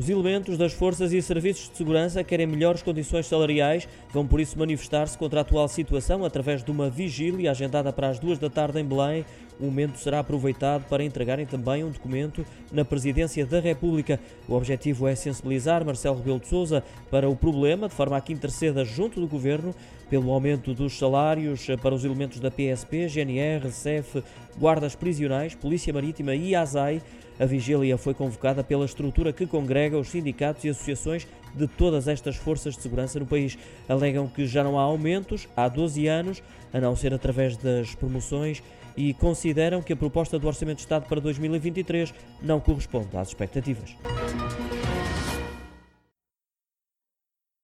Os elementos das forças e serviços de segurança querem melhores condições salariais, vão por isso manifestar-se contra a atual situação através de uma vigília agendada para as duas da tarde em Belém. O momento será aproveitado para entregarem também um documento na Presidência da República. O objetivo é sensibilizar Marcelo Rebelo de Sousa para o problema, de forma a que interceda junto do Governo pelo aumento dos salários para os elementos da PSP, GNR, CEF, guardas prisionais, Polícia Marítima e ASAI. A vigília foi convocada pela estrutura que congrega os sindicatos e associações de todas estas forças de segurança no país. Alegam que já não há aumentos há 12 anos, a não ser através das promoções, e consideram que a proposta do Orçamento de Estado para 2023 não corresponde às expectativas.